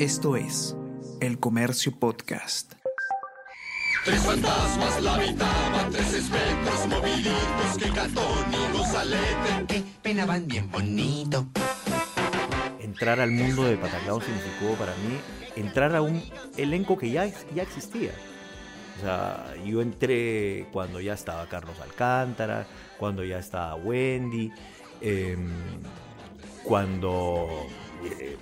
Esto es El Comercio Podcast. Tres fantasmas la habitaban, tres espectros movilitos que Gonzalete que penaban bien bonito. Entrar al mundo de Pataclao significó para mí entrar a un elenco que ya, ya existía. O sea, yo entré cuando ya estaba Carlos Alcántara, cuando ya estaba Wendy, em, cuando eh,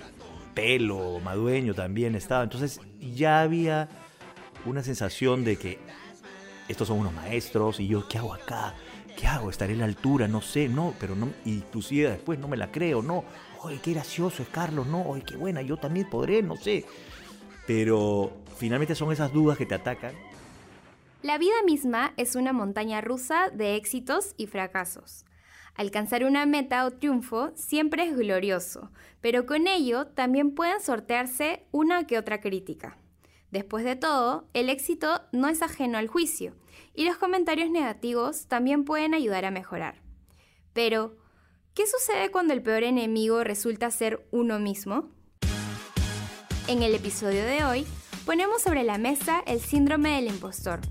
Pelo, Madueño también estaba. Entonces ya había una sensación de que estos son unos maestros y yo, ¿qué hago acá? ¿Qué hago? ¿Estaré en la altura? No sé, no, pero no, inclusive después no me la creo, no. Oye, qué gracioso es Carlos, no, oye, qué buena, yo también podré, no sé. Pero finalmente son esas dudas que te atacan. La vida misma es una montaña rusa de éxitos y fracasos. Alcanzar una meta o triunfo siempre es glorioso, pero con ello también pueden sortearse una que otra crítica. Después de todo, el éxito no es ajeno al juicio, y los comentarios negativos también pueden ayudar a mejorar. Pero, ¿qué sucede cuando el peor enemigo resulta ser uno mismo? En el episodio de hoy, ponemos sobre la mesa el síndrome del impostor,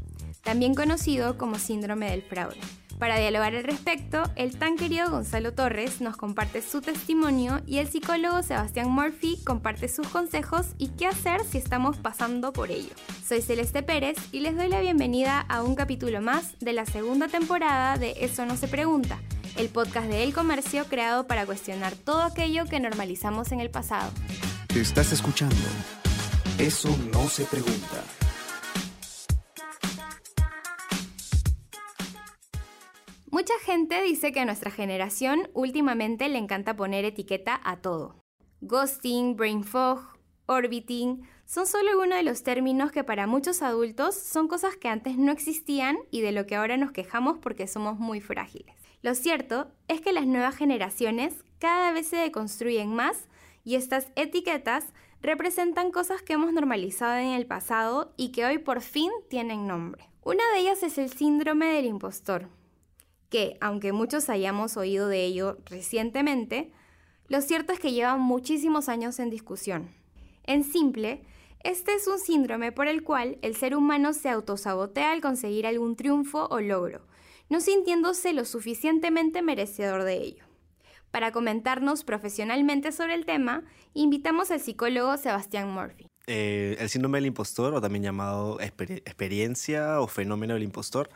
también conocido como síndrome del fraude. Para dialogar al respecto, el tan querido Gonzalo Torres nos comparte su testimonio y el psicólogo Sebastián Murphy comparte sus consejos y qué hacer si estamos pasando por ello. Soy Celeste Pérez y les doy la bienvenida a un capítulo más de la segunda temporada de Eso no se pregunta, el podcast de El Comercio creado para cuestionar todo aquello que normalizamos en el pasado. Estás escuchando. Eso no se pregunta. Mucha gente dice que a nuestra generación últimamente le encanta poner etiqueta a todo. Ghosting, brain fog, orbiting son solo algunos de los términos que para muchos adultos son cosas que antes no existían y de lo que ahora nos quejamos porque somos muy frágiles. Lo cierto es que las nuevas generaciones cada vez se deconstruyen más y estas etiquetas representan cosas que hemos normalizado en el pasado y que hoy por fin tienen nombre. Una de ellas es el síndrome del impostor, que, aunque muchos hayamos oído de ello recientemente, lo cierto es que lleva muchísimos años en discusión. En simple, este es un síndrome por el cual el ser humano se autosabotea al conseguir algún triunfo o logro, no sintiéndose lo suficientemente merecedor de ello. Para comentarnos profesionalmente sobre el tema, invitamos al psicólogo Sebastián Murphy. Eh, el síndrome del impostor, o también llamado experiencia o fenómeno del impostor,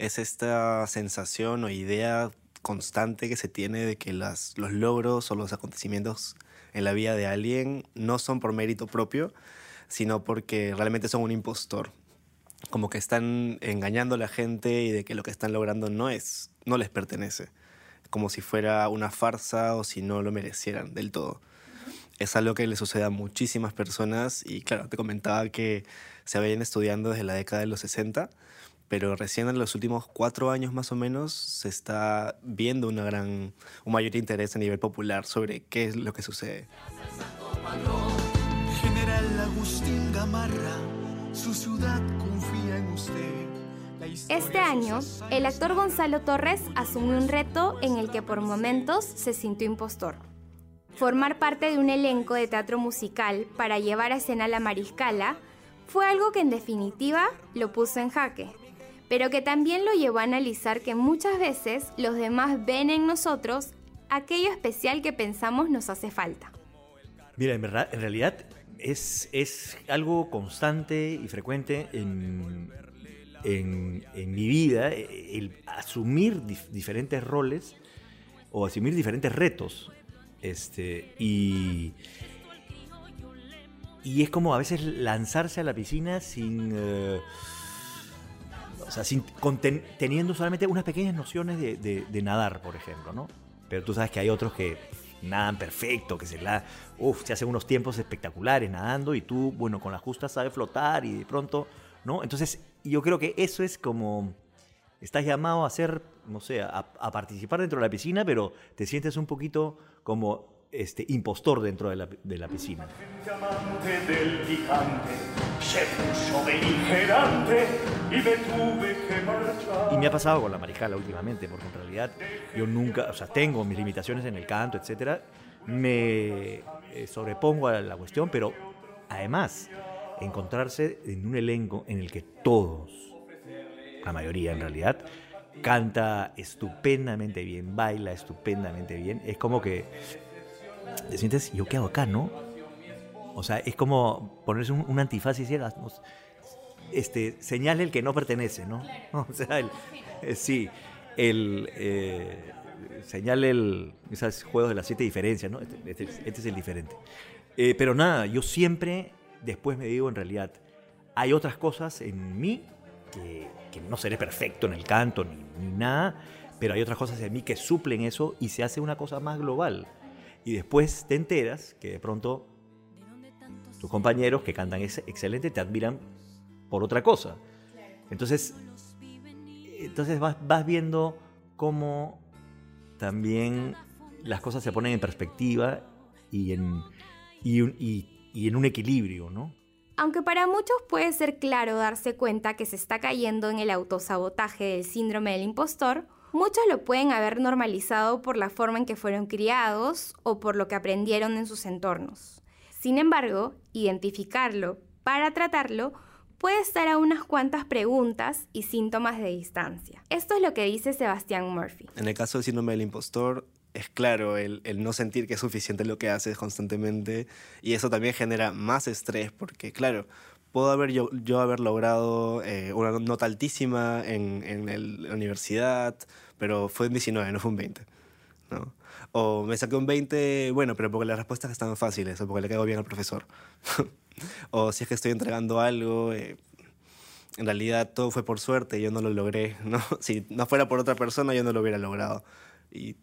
es esta sensación o idea constante que se tiene de que las, los logros o los acontecimientos en la vida de alguien no son por mérito propio, sino porque realmente son un impostor. Como que están engañando a la gente y de que lo que están logrando no es, no les pertenece. Como si fuera una farsa o si no lo merecieran del todo. Es algo que le sucede a muchísimas personas y claro, te comentaba que se habían estudiando desde la década de los 60 pero recién en los últimos cuatro años más o menos se está viendo una gran, un mayor interés a nivel popular sobre qué es lo que sucede. General Agustín Gamarra, su ciudad confía en usted. Este año, el actor Gonzalo Torres asumió un reto en el que por momentos se sintió impostor. Formar parte de un elenco de teatro musical para llevar a escena la mariscala fue algo que en definitiva lo puso en jaque pero que también lo llevó a analizar que muchas veces los demás ven en nosotros aquello especial que pensamos nos hace falta. Mira, en, verdad, en realidad es, es algo constante y frecuente en, en, mi vida el asumir diferentes roles o asumir diferentes retos. Este, y, y es como a veces lanzarse a la piscina sin... Eh, o sea, sin, teniendo solamente unas pequeñas nociones de, nadar, por ejemplo, ¿no? Pero tú sabes que hay otros que nadan perfecto, que se la, uf, se hacen unos tiempos espectaculares nadando y tú, bueno, con la justa sabes flotar y de pronto, ¿no? Entonces, yo creo que eso es como, estás llamado a hacer, no sé, a, participar dentro de la piscina, pero te sientes un poquito como este, impostor dentro de la, de la piscina. Y me ha pasado con la mariscala últimamente, porque en realidad yo nunca, o sea, tengo mis limitaciones en el canto, etcétera, me eh, sobrepongo a la cuestión, pero además, encontrarse en un elenco en el que todos, la mayoría en realidad, canta estupendamente bien, baila estupendamente bien, es como que te sientes, ¿yo qué hago acá, no? O sea, es como ponerse un, antifaz y decir, este, señale el que no pertenece, ¿no? O sea, el, eh, sí, el... Eh, señale el, esos juegos de las siete diferencias, ¿no? Este, este, este es el diferente. Eh, pero nada, yo siempre después me digo, en realidad, hay otras cosas en mí que, que no seré perfecto en el canto ni, ni, nada, pero hay otras cosas en mí que suplen eso y se hace una cosa más global. Y después te enteras que de pronto tus compañeros que cantan es excelente te admiran por otra cosa. Entonces, entonces vas, vas viendo cómo también las cosas se ponen en perspectiva y en, y, en un equilibrio, ¿no? Aunque para muchos puede ser claro darse cuenta que se está cayendo en el autosabotaje del síndrome del impostor, muchos lo pueden haber normalizado por la forma en que fueron criados o por lo que aprendieron en sus entornos. Sin embargo, identificarlo para tratarlo puede estar a unas cuantas preguntas y síntomas de distancia. Esto es lo que dice Sebastián Murphy. En el caso del síndrome del impostor, es claro el, no sentir que es suficiente lo que haces constantemente y eso también genera más estrés porque, claro, puedo haber yo, haber logrado eh, una nota altísima en, la universidad, pero fue un 19, no fue un 20. ¿no? O me saqué un 20, bueno, pero porque las respuestas estaban fáciles o porque le caigo bien al profesor. o si es que estoy entregando algo, eh, en realidad todo fue por suerte, yo no lo logré, ¿no? Si no fuera por otra persona, yo no lo hubiera logrado. Y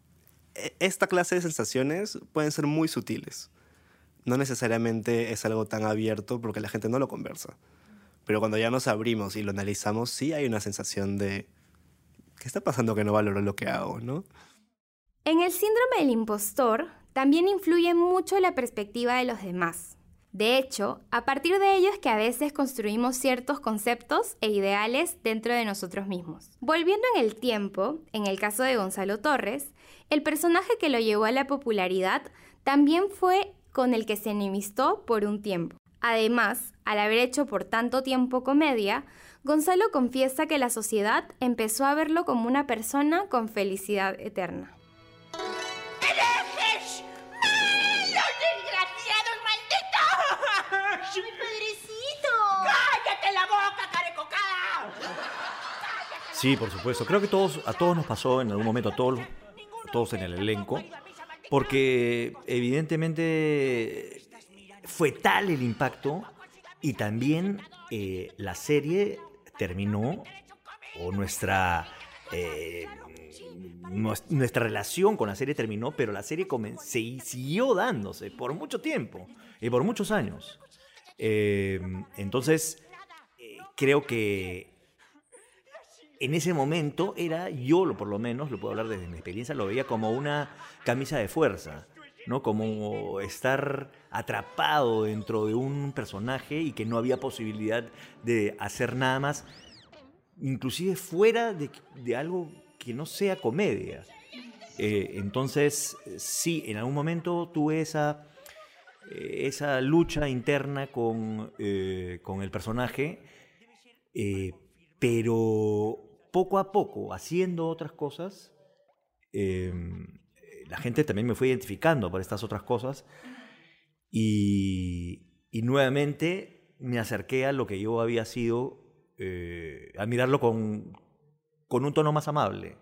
e, esta clase de sensaciones pueden ser muy sutiles. No necesariamente es algo tan abierto porque la gente no lo conversa. Pero cuando ya nos abrimos y lo analizamos, sí hay una sensación de, ¿qué está pasando que no valoro lo que hago, no? En el síndrome del impostor también influye mucho la perspectiva de los demás. De hecho, a partir de ello que a veces construimos ciertos conceptos e ideales dentro de nosotros mismos. Volviendo en el tiempo, en el caso de Gonzalo Torres, el personaje que lo llevó a la popularidad también fue con el que se enemistó por un tiempo. Además, al haber hecho por tanto tiempo comedia, Gonzalo confiesa que la sociedad empezó a verlo como una persona con felicidad eterna. Sí, por supuesto. Creo que todos, a todos nos pasó en algún momento, a todos, todos en el elenco, porque evidentemente fue tal el impacto y también eh, la serie terminó, o nuestra, eh, nuestra relación con la serie terminó, pero la serie se siguió dándose por mucho tiempo y por muchos años. Eh, entonces, creo que en ese momento era, yo por lo menos, lo puedo hablar desde mi experiencia, lo veía como una camisa de fuerza, ¿no? Como estar atrapado dentro de un personaje y que no había posibilidad de hacer nada más, inclusive fuera de, algo que no sea comedia. Eh, entonces, sí, en algún momento tuve esa, eh, esa lucha interna con, eh, con el personaje, pero poco a poco, haciendo otras cosas, em, la gente también me fue identificando por estas otras cosas y, nuevamente me acerqué a lo que yo había sido, eh, a mirarlo con, con un tono más amable,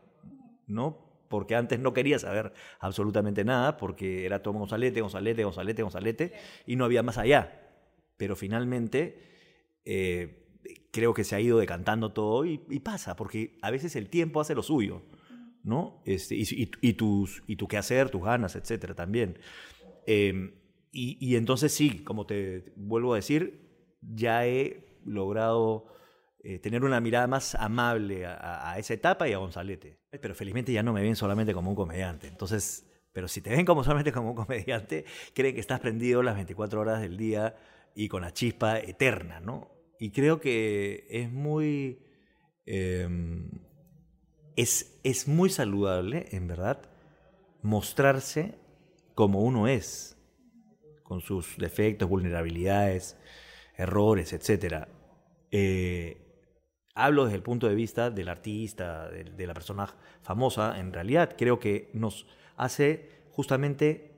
¿no? Porque antes no quería saber absolutamente nada, porque era todo Gonzalete, Gonzalete, Gonzalete, Gonzalete, y no había más allá. Pero finalmente eh, creo que se ha ido decantando todo y, pasa, porque a veces el tiempo hace lo suyo, ¿no? Este, y, tus, y tu quehacer, tus ganas, etcétera, también. Em, y, entonces sí, como te vuelvo a decir, ya he logrado eh, tener una mirada más amable a, esa etapa y a Gonzalete. Pero felizmente ya no me ven solamente como un comediante. Entonces, pero si te ven como solamente como un comediante, creen que estás prendido las 24 horas del día y con la chispa eterna, ¿no? Y creo que es muy. Em, es, es muy saludable, en verdad, mostrarse como uno es. con sus defectos, vulnerabilidades, errores, etc. Eh, hablo desde el punto de vista del artista, de, la persona famosa, en realidad creo que nos hace justamente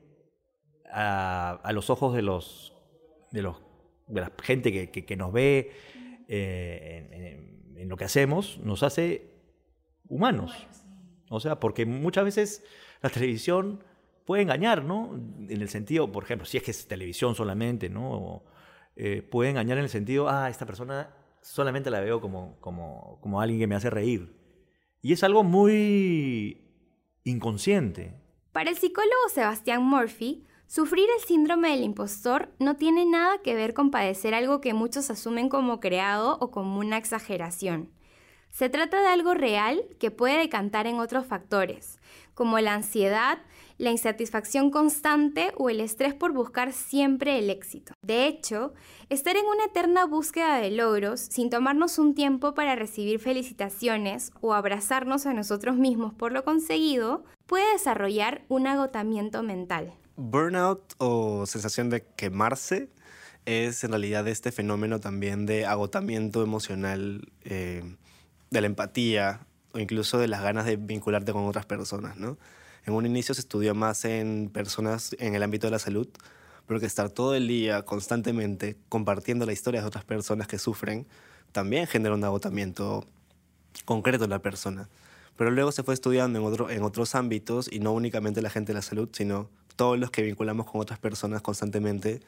a, los ojos de los de los de la gente que, nos ve eh, en, lo que hacemos, nos hace humanos. O sea, porque muchas veces la televisión puede engañar, ¿no? En el sentido, por ejemplo, si es que es televisión solamente, ¿no? Eh, puede engañar en el sentido, ah, esta persona solamente la veo como, como, como alguien que me hace reír. Y es algo muy inconsciente. Para el psicólogo Sebastián Murphy, sufrir el síndrome del impostor no tiene nada que ver con padecer algo que muchos asumen como creado o como una exageración. Se trata de algo real que puede decantar en otros factores, como la ansiedad, la insatisfacción constante o el estrés por buscar siempre el éxito. De hecho, estar en una eterna búsqueda de logros sin tomarnos un tiempo para recibir felicitaciones o abrazarnos a nosotros mismos por lo conseguido puede desarrollar un agotamiento mental. Burnout o sensación de quemarse es en realidad este fenómeno también de agotamiento emocional, eh, de la empatía o incluso de las ganas de vincularte con otras personas, ¿no? En un inicio se estudió más en personas en el ámbito de la salud, porque estar todo el día constantemente compartiendo la historia de otras personas que sufren también genera un agotamiento concreto en la persona. Pero luego se fue estudiando en, otro, en otros ámbitos y no únicamente la gente de la salud, sino todos los que vinculamos con otras personas constantemente,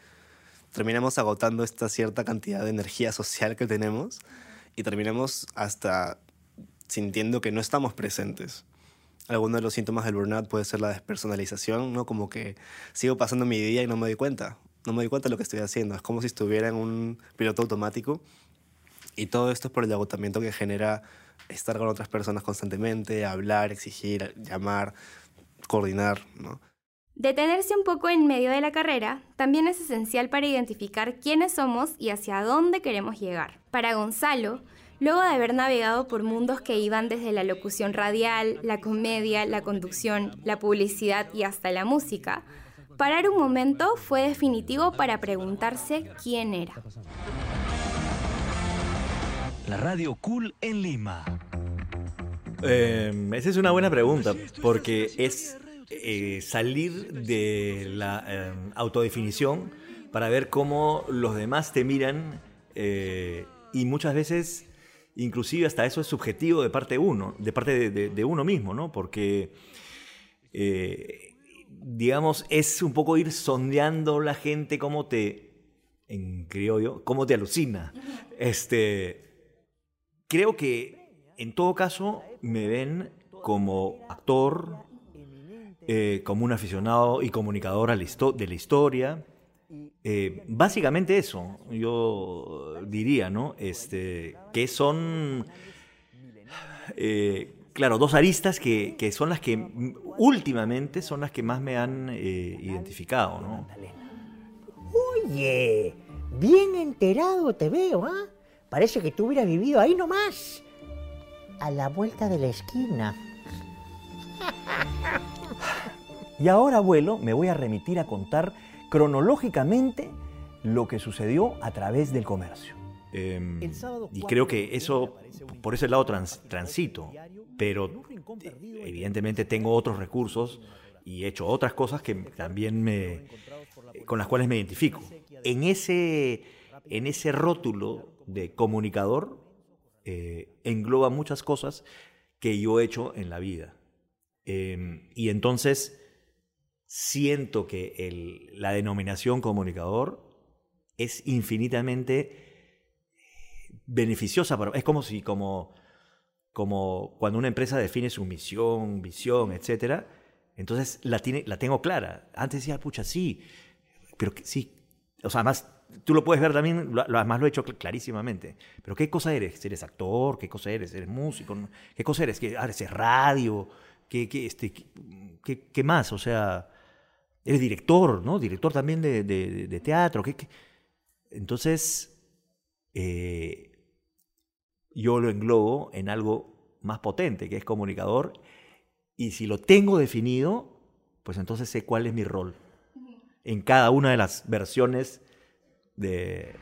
terminamos agotando esta cierta cantidad de energía social que tenemos y terminamos hasta sintiendo que no estamos presentes. Algunos de los síntomas del burnout puede ser la despersonalización, ¿no? Como que sigo pasando mi día y no me doy cuenta. No me doy cuenta de lo que estoy haciendo. Es como si estuviera en un piloto automático. Y todo esto es por el agotamiento que genera estar con otras personas constantemente, hablar, exigir, llamar, coordinar. Detenerse un poco en medio de la carrera también es esencial para identificar quiénes somos y hacia dónde queremos llegar. Para Gonzalo, Luego de haber navegado por mundos que iban desde la locución radial, la comedia, la conducción, la publicidad y hasta la música, parar un momento fue definitivo para preguntarse quién era. La radio cool en Lima. Em, esa es una buena pregunta, porque es eh, salir de la em, autodefinición para ver cómo los demás te miran eh, y muchas veces inclusive hasta eso es subjetivo de parte uno, de parte de, uno mismo, ¿no? Porque, eh, digamos, es un poco ir sondeando la gente cómo te, en criollo, cómo te alucina. Este, creo que en todo caso me ven como actor, eh, como un aficionado y comunicador de la historia, eh, básicamente eso, yo diría, ¿no? Este, que son, eh, claro, dos aristas que, son las que últimamente son las que más me han eh, identificado, ¿no? Oye, bien enterado te veo, ¿ah? Parece que tú hubieras vivido ahí nomás, a la vuelta de la esquina. Y ahora, abuelo, me voy a remitir a contar cronológicamente lo que sucedió a través del comercio. Em, y creo que eso, por ese lado transito, pero evidentemente tengo otros recursos y he hecho otras cosas que también me, con las cuales me identifico. En ese, en ese rótulo de comunicador eh, engloba muchas cosas que yo he hecho en la vida. Em, y entonces siento que la denominación comunicador es infinitamente beneficiosa. Para, es como si, como, como cuando una empresa define su misión, visión, etc. Entonces la, tiene, la tengo clara. Antes decía, pucha, sí, pero sí. O sea, además, tú lo puedes ver también, lo, además lo he hecho clarísimamente. Pero ¿qué cosa eres? ¿Eres actor? ¿Qué cosa eres? ¿Eres músico? ¿Qué cosa eres? ¿Qué, ah, ¿Eres radio? ¿Qué, qué, este, qué, qué más? O sea, Eres director, ¿no? Director también de, teatro. Entonces, eh, yo lo englobo en algo más potente, que es comunicador. Y si lo tengo definido, pues entonces sé cuál es mi rol. en cada una de las versiones de,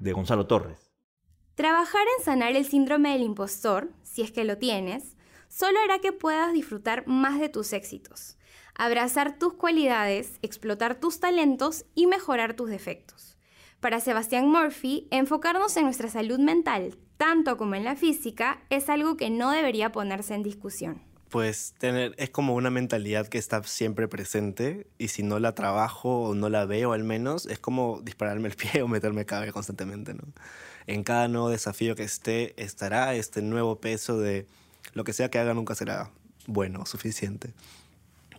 Gonzalo Torres. Trabajar en sanar el síndrome del impostor, si es que lo tienes, solo hará que puedas disfrutar más de tus éxitos, abrazar tus cualidades, explotar tus talentos y mejorar tus defectos. Para Sebastián Murphy, enfocarnos en nuestra salud mental, tanto como en la física, es algo que no debería ponerse en discusión. Pues tener, es como una mentalidad que está siempre presente y si no la trabajo o no la veo al menos, es como dispararme el pie o meterme cabe constantemente, ¿no? En cada nuevo desafío que esté, estará este nuevo peso de lo que sea que haga nunca será bueno, suficiente.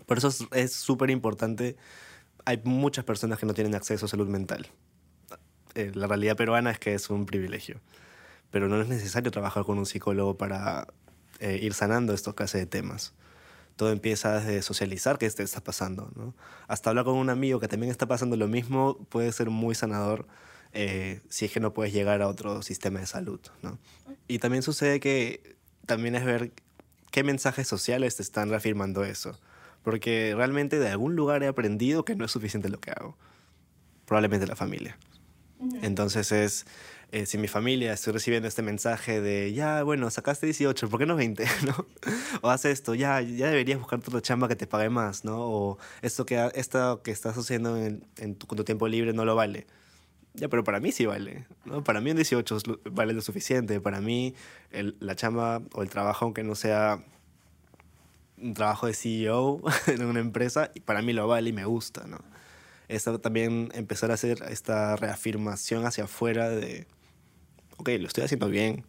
Por eso es súper importante, hay muchas personas que no tienen acceso a salud mental. Eh, la realidad peruana es que es un privilegio, pero no es necesario trabajar con un psicólogo para eh, ir sanando estos clases de temas. Todo empieza desde socializar qué te está pasando, ¿no? Hasta hablar con un amigo que también está pasando lo mismo puede ser muy sanador eh, si es que no puedes llegar a otro sistema de salud, ¿no? Y también sucede que también es ver qué mensajes sociales te están reafirmando eso. Porque realmente de algún lugar he aprendido que no es suficiente lo que hago. Probablemente la familia. Entonces es, eh, si mi familia estoy recibiendo este mensaje de, ya, bueno, sacaste 18, ¿por qué no 20? ¿no? O haz esto, ya, ya deberías buscar otra chamba que te pague más, ¿no? O esto que, esto que estás haciendo en, en tu, tu tiempo libre no lo vale. Ya, pero para mí sí vale, ¿no? Para mí un 18 vale lo suficiente. Para mí el, la chamba o el trabajo, aunque no sea un trabajo de CEO en una empresa, para mí lo vale y me gusta, ¿no? Esta, también empezar a hacer esta reafirmación hacia afuera de, ok, lo estoy haciendo bien.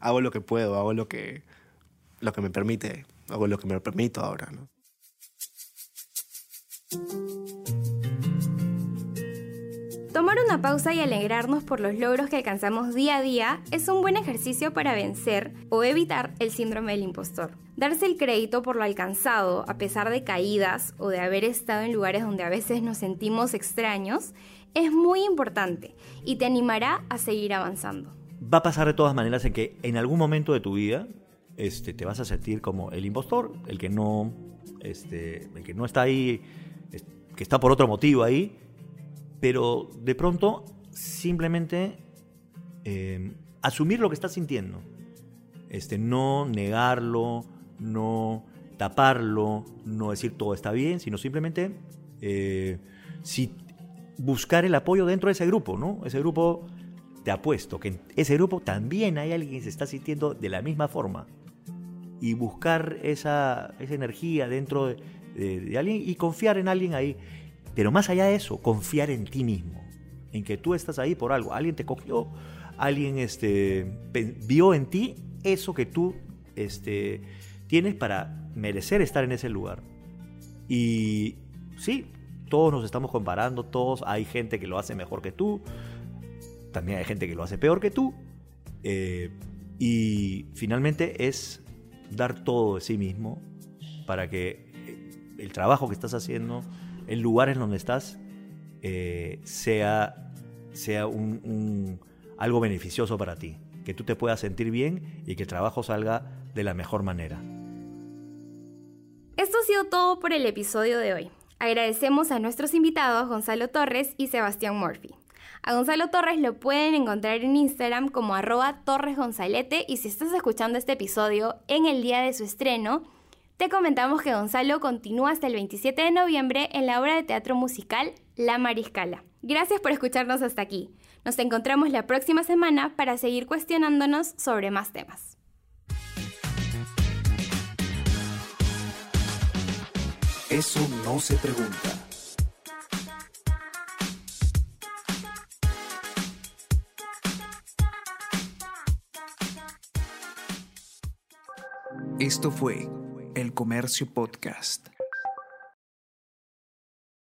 Hago lo que puedo, hago lo que, lo que me permite, hago lo que me permito ahora, ¿no? Tomar una pausa y alegrarnos por los logros que alcanzamos día a día es un buen ejercicio para vencer o evitar el síndrome del impostor. Darse el crédito por lo alcanzado, a pesar de caídas o de haber estado en lugares donde a veces nos sentimos extraños, es muy importante y te animará a seguir avanzando. Va a pasar de todas maneras en que en algún momento de tu vida este, te vas a sentir como el impostor, el que no, este, el que no está ahí, que está por otro motivo ahí, pero de pronto simplemente eh, asumir lo que estás sintiendo, este, no negarlo, no taparlo, no decir todo está bien, sino simplemente eh, si buscar el apoyo dentro de ese grupo, ¿no? Ese grupo, te apuesto que en ese grupo también hay alguien que se está sintiendo de la misma forma. Y buscar esa, esa energía dentro de, de, de alguien y confiar en alguien ahí. Pero más allá de eso, confiar en ti mismo, en que tú estás ahí por algo. Alguien te cogió, alguien este, vio en ti eso que tú este, tienes para merecer estar en ese lugar. Y sí, todos nos estamos comparando, todos hay gente que lo hace mejor que tú, también hay gente que lo hace peor que tú. Eh, y finalmente es dar todo de sí mismo para que el trabajo que estás haciendo el lugar en donde estás eh, sea, sea un, algo beneficioso para ti, que tú te puedas sentir bien y que el trabajo salga de la mejor manera. Esto ha sido todo por el episodio de hoy. Agradecemos a nuestros invitados Gonzalo Torres y Sebastián Murphy. A Gonzalo Torres lo pueden encontrar en Instagram como arroba torresgonzalete y si estás escuchando este episodio en el día de su estreno, te comentamos que Gonzalo continúa hasta el 27 de noviembre en la obra de teatro musical La Mariscala. Gracias por escucharnos hasta aquí. Nos encontramos la próxima semana para seguir cuestionándonos sobre más temas. Eso no se pregunta. Esto fue El Comercio Podcast.